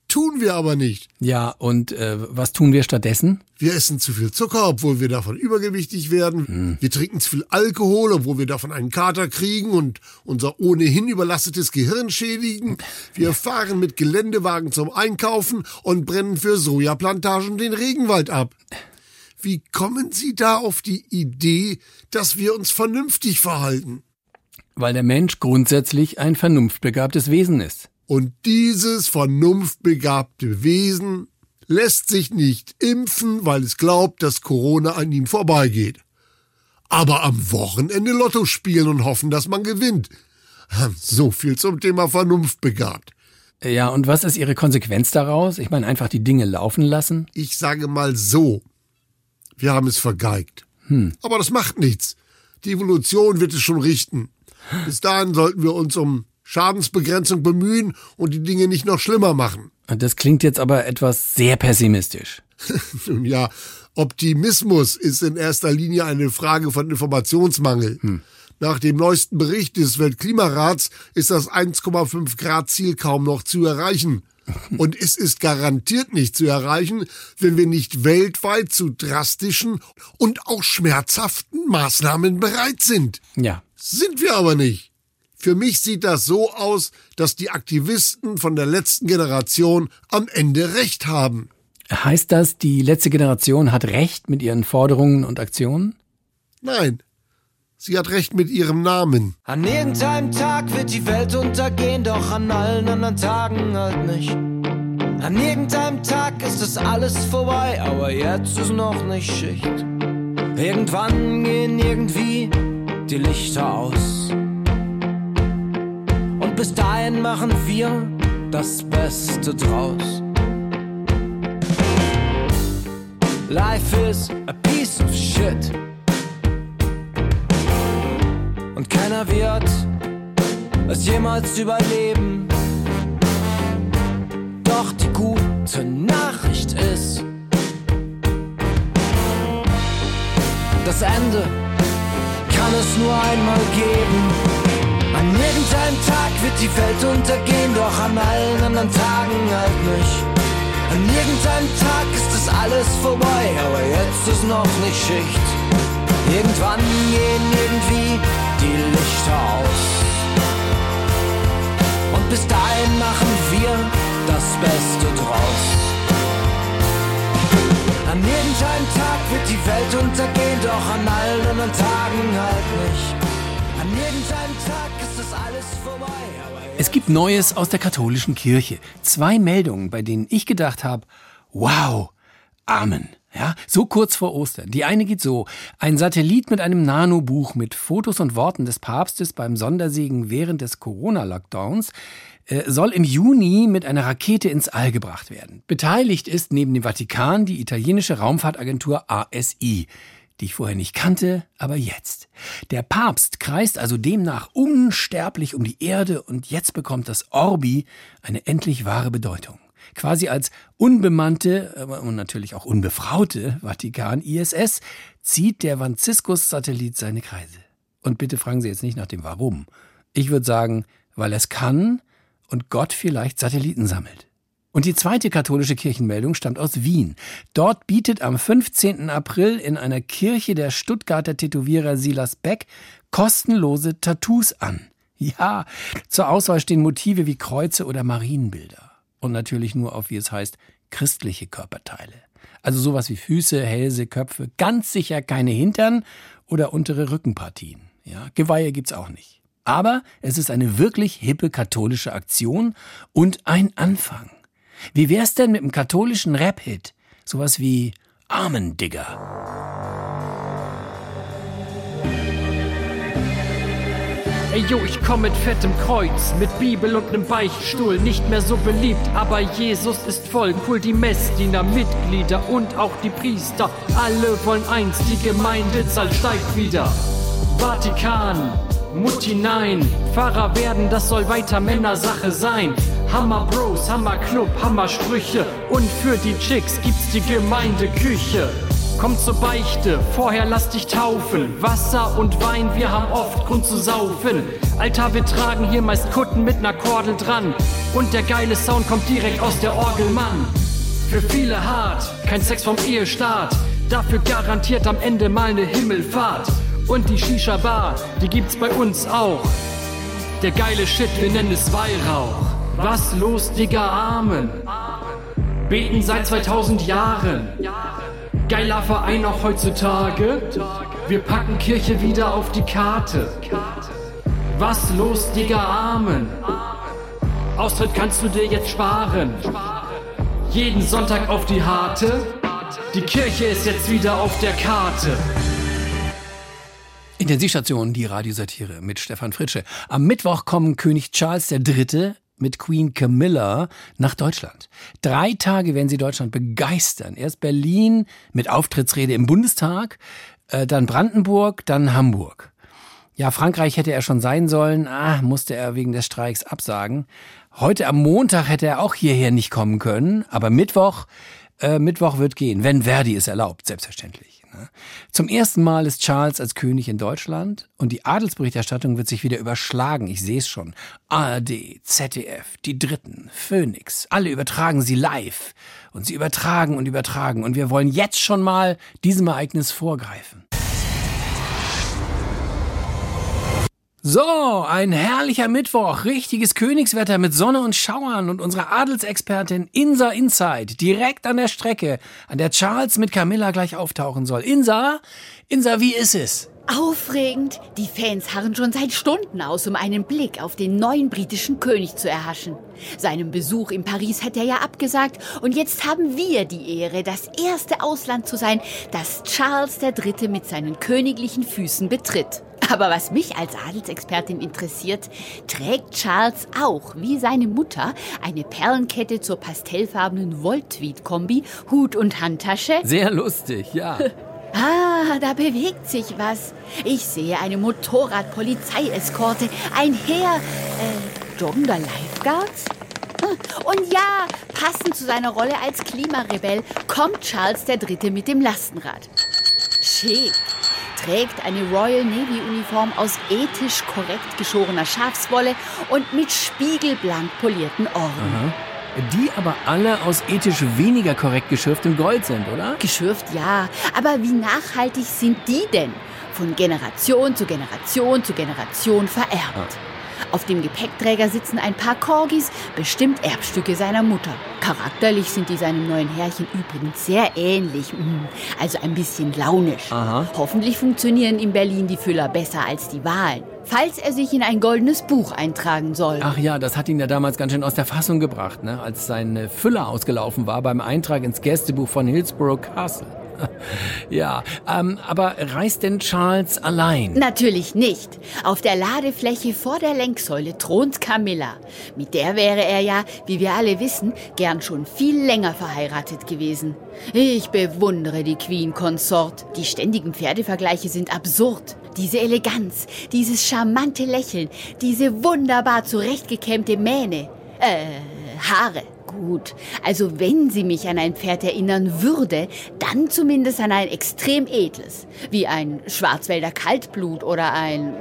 Tun wir aber nicht. Ja, und äh, was tun wir stattdessen? Wir essen zu viel Zucker, obwohl wir davon übergewichtig werden. Hm. Wir trinken zu viel Alkohol, obwohl wir davon einen Kater kriegen und unser ohnehin überlastetes Gehirn schädigen. Wir fahren mit Geländewagen zum Einkaufen und brennen für Sojaplantagen den Regenwald ab. Wie kommen Sie da auf die Idee, dass wir uns vernünftig verhalten? Weil der Mensch grundsätzlich ein vernunftbegabtes Wesen ist. Und dieses vernunftbegabte Wesen lässt sich nicht impfen, weil es glaubt, dass Corona an ihm vorbeigeht. Aber am Wochenende Lotto spielen und hoffen, dass man gewinnt. So viel zum Thema vernunftbegabt. Ja, und was ist Ihre Konsequenz daraus? Ich meine, einfach die Dinge laufen lassen? Ich sage mal so. Wir haben es vergeigt. Hm. Aber das macht nichts. Die Evolution wird es schon richten. Bis dahin sollten wir uns um Schadensbegrenzung bemühen und die Dinge nicht noch schlimmer machen. Das klingt jetzt aber etwas sehr pessimistisch. <laughs> Nun ja, Optimismus ist in erster Linie eine Frage von Informationsmangel. Hm. Nach dem neuesten Bericht des Weltklimarats ist das 1,5 Grad Ziel kaum noch zu erreichen. <laughs> Und es ist garantiert nicht zu erreichen, wenn wir nicht weltweit zu drastischen und auch schmerzhaften Maßnahmen bereit sind. Ja. Sind wir aber nicht. Für mich sieht das so aus, dass die Aktivisten von der letzten Generation am Ende recht haben. Heißt das, die letzte Generation hat recht mit ihren Forderungen und Aktionen? Nein, sie hat recht mit ihrem Namen. An irgendeinem Tag wird die Welt untergehen, doch an allen anderen Tagen halt nicht. An irgendeinem Tag ist es alles vorbei, aber jetzt ist noch nicht Schicht. Irgendwann gehen irgendwie die Lichter aus. Bis dahin machen wir das Beste draus. Life is a piece of shit. Und keiner wird es jemals überleben. Doch die gute Nachricht ist, das Ende kann es nur einmal geben. Irgendeinem Tag wird die Welt untergehen, doch an allen anderen Tagen halt nicht. An irgendeinem Tag ist es alles vorbei, aber jetzt ist noch nicht Schicht. Irgendwann gehen irgendwie die Lichter aus. Und bis dahin machen wir das Beste draus. An irgendeinem Tag wird die Welt untergehen, doch an allen anderen Tagen halt nicht. Es gibt Neues aus der katholischen Kirche. Zwei Meldungen, bei denen ich gedacht habe, wow, Amen. Ja, so kurz vor Ostern. Die eine geht so. Ein Satellit mit einem Nanobuch mit Fotos und Worten des Papstes beim Sondersegen während des Corona-Lockdowns äh, soll im Juni mit einer Rakete ins All gebracht werden. Beteiligt ist neben dem Vatikan die italienische Raumfahrtagentur ASI, die ich vorher nicht kannte, aber jetzt. Der Papst kreist also demnach unsterblich um die Erde und jetzt bekommt das Orbi eine endlich wahre Bedeutung. Quasi als unbemannte und natürlich auch unbefraute Vatikan-ISS zieht der Franziskus-Satellit seine Kreise. Und bitte fragen Sie jetzt nicht nach dem Warum. Ich würde sagen, weil es kann und Gott vielleicht Satelliten sammelt. Und die zweite katholische Kirchenmeldung stammt aus Wien. Dort bietet am 15. April in einer Kirche der Stuttgarter Tätowierer Silas Beck kostenlose Tattoos an. Ja, zur Auswahl stehen Motive wie Kreuze oder Marienbilder. Und natürlich nur auf, wie es heißt, christliche Körperteile. Also sowas wie Füße, Hälse, Köpfe, ganz sicher keine Hintern oder untere Rückenpartien. Ja, Geweihe gibt's auch nicht. Aber es ist eine wirklich hippe katholische Aktion und ein Anfang. Wie wär's denn mit einem katholischen Rap-Hit? Sowas wie Armendigger. Ey yo, ich komm mit fettem Kreuz, mit Bibel und nem Beichtstuhl, nicht mehr so beliebt, aber Jesus ist voll cool, die Messdiener, Mitglieder und auch die Priester, alle wollen eins, die Gemeindezahl steigt wieder. Vatikan, Mutti nein, Pfarrer werden, das soll weiter Männersache sein. Hammer Bros, Hammer Club, Hammer Sprüche und für die Chicks gibt's die Gemeindeküche. Komm zur Beichte, vorher lass dich taufen. Wasser und Wein, wir haben oft Grund zu saufen. Alter, wir tragen hier meist Kutten mit ner Kordel dran. Und der geile Sound kommt direkt aus der Orgel, Mann. Für viele hart, kein Sex vom Ehestart. Dafür garantiert am Ende mal ne Himmelfahrt. Und die Shisha-Bar, die gibt's bei uns auch. Der geile Shit, wir nennen es Weihrauch. Was los, Digga, Amen. Beten seit 2000 Jahren. Geiler Verein auch heutzutage. Wir packen Kirche wieder auf die Karte. Was los, Digga, Amen. Austritt kannst du dir jetzt sparen. Jeden Sonntag auf die Harte. Die Kirche ist jetzt wieder auf der Karte. Intensivstation, die Radiosatire mit Stefan Fritsche. Am Mittwoch kommen König Charles III. mit Queen Camilla nach Deutschland. Drei Tage werden sie Deutschland begeistern. Erst Berlin mit Auftrittsrede im Bundestag, äh, dann Brandenburg, dann Hamburg. Ja, Frankreich hätte er schon sein sollen, ah, musste er wegen des Streiks absagen. Heute am Montag hätte er auch hierher nicht kommen können, aber Mittwoch, äh, Mittwoch wird gehen, wenn Verdi es erlaubt, selbstverständlich. Ne? Zum ersten Mal ist Charles als König in Deutschland und die Adelsberichterstattung wird sich wieder überschlagen. Ich sehe es schon. ARD, ZDF, die Dritten, Phoenix, alle übertragen sie live. Und sie übertragen und übertragen. Und wir wollen jetzt schon mal diesem Ereignis vorgreifen. So, ein herrlicher Mittwoch, richtiges Königswetter mit Sonne und Schauern und unsere Adelsexpertin Insa Inside direkt an der Strecke, an der Charles mit Camilla gleich auftauchen soll. Insa, Insa, wie ist es? Aufregend. Die Fans harren schon seit Stunden aus, um einen Blick auf den neuen britischen König zu erhaschen. Seinem Besuch in Paris hat er ja abgesagt und jetzt haben wir die Ehre, das erste Ausland zu sein, das Charles III. mit seinen königlichen Füßen betritt. Aber was mich als Adelsexpertin interessiert, trägt Charles auch, wie seine Mutter, eine Perlenkette zur pastellfarbenen Wolltweed-Kombi, Hut und Handtasche? Sehr lustig, ja. <laughs> Ah, da bewegt sich was. Ich sehe eine Motorrad-Polizeieskorte, ein Heer, äh, joggender Lifeguards? Hm, Und ja, passend zu seiner Rolle als Klimarebell kommt Charles III. mit dem Lastenrad. Schick trägt eine Royal Navy Uniform aus ethisch korrekt geschorener Schafswolle und mit spiegelblank polierten Ohren. Aha. Die aber alle aus ethisch weniger korrekt geschürftem Gold sind, oder? Geschürft ja, aber wie nachhaltig sind die denn? Von Generation zu Generation zu Generation vererbt. Auf dem Gepäckträger sitzen ein paar Corgis, bestimmt Erbstücke seiner Mutter. Charakterlich sind die seinem neuen Herrchen übrigens sehr ähnlich, mm, also ein bisschen launisch. Aha. Hoffentlich funktionieren in Berlin die Füller besser als die Wahlen. Falls er sich in ein goldenes Buch eintragen soll. Ach ja, das hat ihn ja damals ganz schön aus der Fassung gebracht, ne? als sein Füller ausgelaufen war beim Eintrag ins Gästebuch von Hillsborough Castle. <laughs> ja, ähm, aber reist denn Charles allein? Natürlich nicht. Auf der Ladefläche vor der Lenksäule thront Camilla. Mit der wäre er ja, wie wir alle wissen, gern schon viel länger verheiratet gewesen. Ich bewundere die Queen Consort. Die ständigen Pferdevergleiche sind absurd. Diese Eleganz, dieses charmante Lächeln, diese wunderbar zurechtgekämmte Mähne. Äh, Haare. Gut, also wenn sie mich an ein Pferd erinnern würde, dann zumindest an ein extrem edles. Wie ein Schwarzwälder Kaltblut oder ein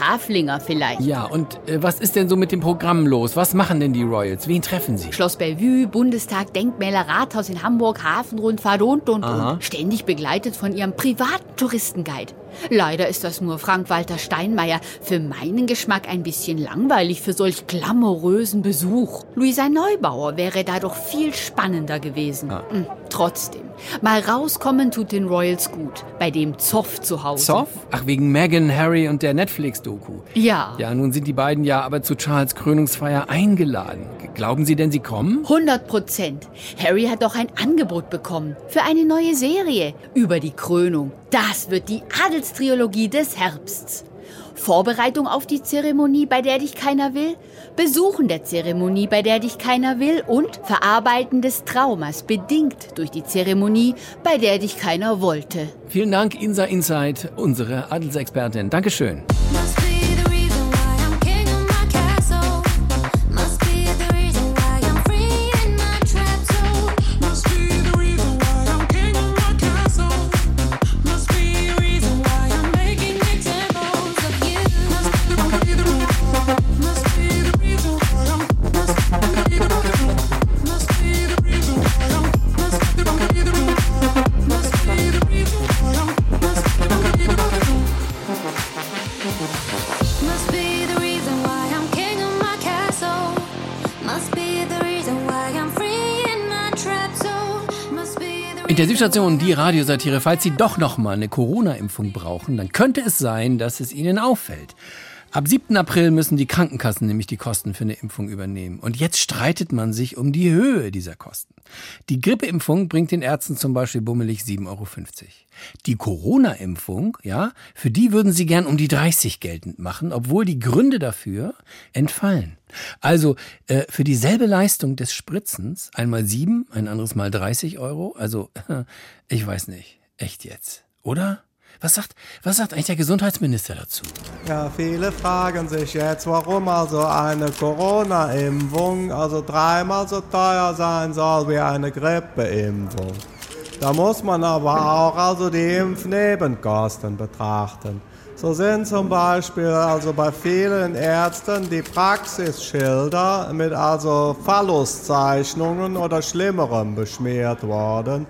Haflinger vielleicht. Ja, und äh, was ist denn so mit dem Programm los? Was machen denn die Royals? Wen treffen sie? Schloss Bellevue, Bundestag, Denkmäler, Rathaus in Hamburg, Hafenrundfahrt und, und, Aha. und. Ständig begleitet von ihrem privaten Touristenguide. Leider ist das nur Frank-Walter Steinmeier. Für meinen Geschmack ein bisschen langweilig für solch glamourösen Besuch. Luisa Neubauer wäre da doch viel spannender gewesen. Ah. Hm, Trotzdem, mal rauskommen tut den Royals gut. Bei dem Zoff zu Hause. Zoff? Ach, wegen Meghan, Harry und der Netflix-Doku. Ja. Ja, nun sind die beiden ja aber zu Charles Krönungsfeier eingeladen. Glauben Sie denn, sie kommen? 100 Prozent. Harry hat doch ein Angebot bekommen für eine neue Serie über die Krönung. Das wird die Adelstriologie des Herbsts. Vorbereitung auf die Zeremonie, bei der dich keiner will, Besuchen der Zeremonie, bei der dich keiner will und Verarbeiten des Traumas, bedingt durch die Zeremonie, bei der dich keiner wollte. Vielen Dank, Insa Insight, unsere Adelsexpertin. Dankeschön. Intensivstation, die Radiosatire. Falls Sie doch noch mal eine Corona-Impfung brauchen, dann könnte es sein, dass es Ihnen auffällt. Ab 7. April müssen die Krankenkassen nämlich die Kosten für eine Impfung übernehmen. Und jetzt streitet man sich um die Höhe dieser Kosten. Die Grippeimpfung bringt den Ärzten zum Beispiel bummelig 7,50 Euro. Die Corona-Impfung, ja, für die würden sie gern um die 30 geltend machen, obwohl die Gründe dafür entfallen. Also äh, für dieselbe Leistung des Spritzens einmal 7, ein anderes Mal 30 Euro. Also <laughs> ich weiß nicht. Echt jetzt, oder? Was sagt, was sagt eigentlich der Gesundheitsminister dazu? Ja, viele fragen sich jetzt, warum also eine Corona-Impfung also dreimal so teuer sein soll wie eine Grippeimpfung. Da muss man aber auch also die Impfnebenkosten betrachten. So sind zum Beispiel also bei vielen Ärzten die Praxisschilder mit also Phalluszeichnungen oder Schlimmerem beschmiert worden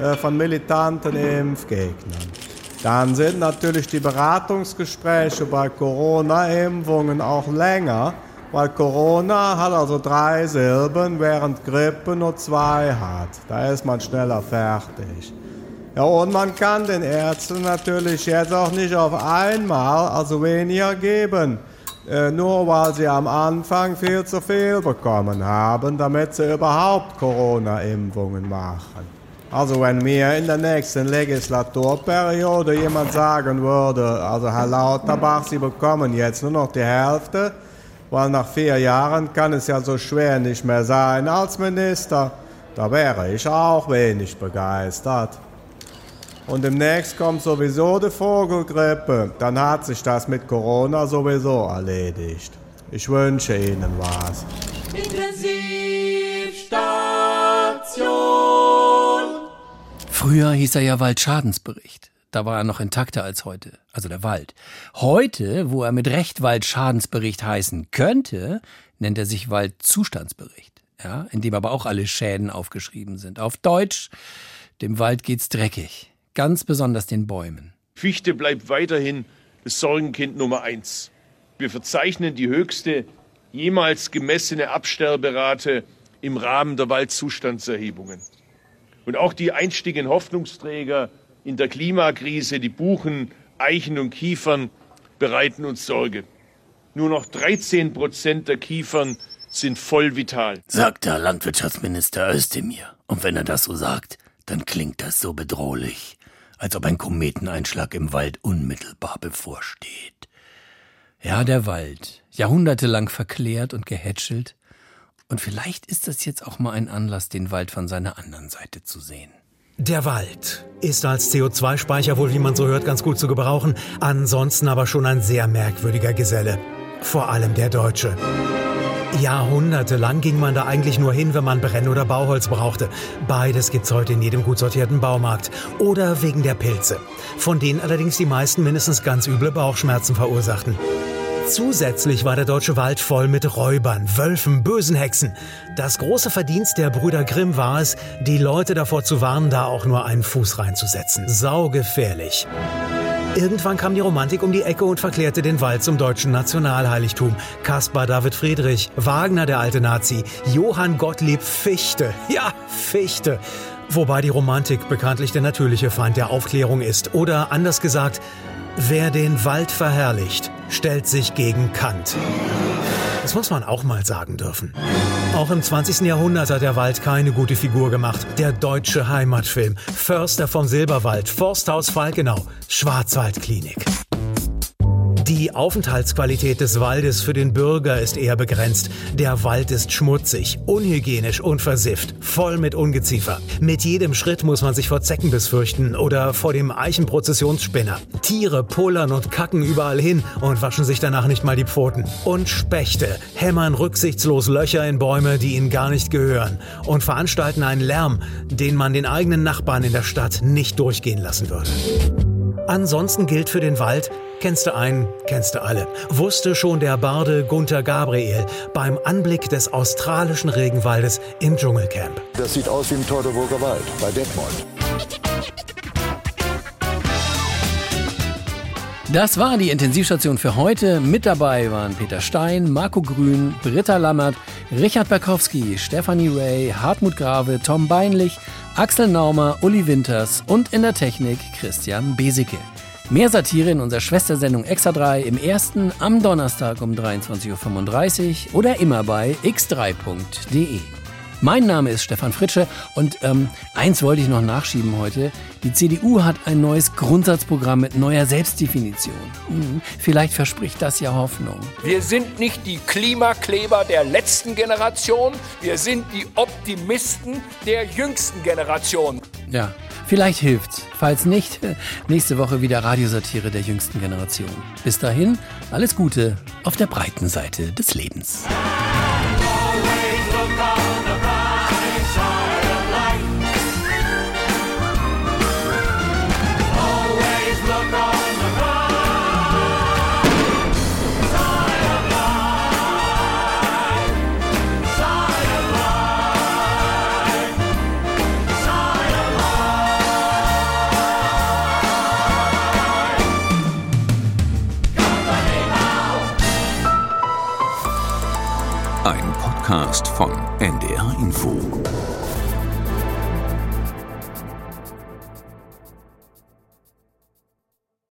äh, von militanten Impfgegnern. Dann sind natürlich die Beratungsgespräche bei Corona-Impfungen auch länger, weil Corona hat also drei Silben, während Grippe nur zwei hat. Da ist man schneller fertig. Ja, und man kann den Ärzten natürlich jetzt auch nicht auf einmal, also weniger geben, äh, nur weil sie am Anfang viel zu viel bekommen haben, damit sie überhaupt Corona-Impfungen machen. Also wenn mir in der nächsten Legislaturperiode jemand sagen würde, also Herr Lauterbach, Sie bekommen jetzt nur noch die Hälfte, weil nach vier Jahren kann es ja so schwer nicht mehr sein als Minister, da wäre ich auch wenig begeistert. Und demnächst kommt sowieso die Vogelgrippe, dann hat sich das mit Corona sowieso erledigt. Ich wünsche Ihnen was. Intensivstation. Früher hieß er ja Waldschadensbericht. Da war er noch intakter als heute, also der Wald. Heute, wo er mit Recht Waldschadensbericht heißen könnte, nennt er sich Waldzustandsbericht, ja, in dem aber auch alle Schäden aufgeschrieben sind. Auf Deutsch, dem Wald geht's dreckig, ganz besonders den Bäumen. Fichte bleibt weiterhin das Sorgenkind Nummer eins. Wir verzeichnen die höchste jemals gemessene Absterberate im Rahmen der Waldzustandserhebungen. Und auch die einstigen Hoffnungsträger in der Klimakrise, die Buchen, Eichen und Kiefern, bereiten uns Sorge. Nur noch 13 Prozent der Kiefern sind voll vital. Sagt der Landwirtschaftsminister Özdemir. Und wenn er das so sagt, dann klingt das so bedrohlich, als ob ein Kometeneinschlag im Wald unmittelbar bevorsteht. Ja, der Wald, jahrhundertelang verklärt und gehätschelt, und vielleicht ist das jetzt auch mal ein Anlass, den Wald von seiner anderen Seite zu sehen. Der Wald ist als CO2-Speicher wohl, wie man so hört, ganz gut zu gebrauchen, ansonsten aber schon ein sehr merkwürdiger Geselle. Vor allem der Deutsche. Jahrhundertelang ging man da eigentlich nur hin, wenn man Brenn- oder Bauholz brauchte. Beides gibt's heute in jedem gut sortierten Baumarkt. Oder wegen der Pilze, von denen allerdings die meisten mindestens ganz üble Bauchschmerzen verursachten. Zusätzlich war der deutsche Wald voll mit Räubern, Wölfen, bösen Hexen. Das große Verdienst der Brüder Grimm war es, die Leute davor zu warnen, da auch nur einen Fuß reinzusetzen. Saugefährlich. Irgendwann kam die Romantik um die Ecke und verklärte den Wald zum deutschen Nationalheiligtum. Caspar David Friedrich, Wagner der alte Nazi, Johann Gottlieb Fichte. <laughs> Ja, Fichte. Wobei die Romantik bekanntlich der natürliche Feind der Aufklärung ist. Oder anders gesagt, wer den Wald verherrlicht, stellt sich gegen Kant. Das muss man auch mal sagen dürfen. Auch im 20. Jahrhundert hat der Wald keine gute Figur gemacht. Der deutsche Heimatfilm. Förster vom Silberwald, Forsthaus Falkenau, Schwarzwaldklinik. Die Aufenthaltsqualität des Waldes für den Bürger ist eher begrenzt. Der Wald ist schmutzig, unhygienisch und versifft, voll mit Ungeziefer. Mit jedem Schritt muss man sich vor Zeckenbiss fürchten oder vor dem Eichenprozessionsspinner. Tiere pullern und kacken überall hin und waschen sich danach nicht mal die Pfoten. Und Spechte hämmern rücksichtslos Löcher in Bäume, die ihnen gar nicht gehören und veranstalten einen Lärm, den man den eigenen Nachbarn in der Stadt nicht durchgehen lassen würde. Ansonsten gilt für den Wald, kennst du einen, kennst du alle. Wusste schon der Barde Gunther Gabriel beim Anblick des australischen Regenwaldes im Dschungelcamp. Das sieht aus wie im Teutoburger Wald bei Detmold. Das war die Intensivstation für heute. Mit dabei waren Peter Stein, Marco Grün, Britta Lammert, Richard Berkowski, Stefanie Ray, Hartmut Grave, Tom Beinlich, Axel Naumer, Uli Winters und in der Technik Christian Besicke. Mehr Satire in unserer Schwestersendung Extra 3 im ersten am Donnerstag um 23.35 Uhr oder immer bei x3.de. Mein Name ist Stefan Fritsche und ähm, eins wollte ich noch nachschieben heute. Die CDU hat ein neues Grundsatzprogramm mit neuer Selbstdefinition. Hm, vielleicht verspricht das ja Hoffnung. Wir sind nicht die Klimakleber der letzten Generation, wir sind die Optimisten der jüngsten Generation. Ja, vielleicht hilft's. Falls nicht, <laughs> nächste Woche wieder Radiosatire der jüngsten Generation. Bis dahin, alles Gute auf der breiten Seite des Lebens. podcast folgt.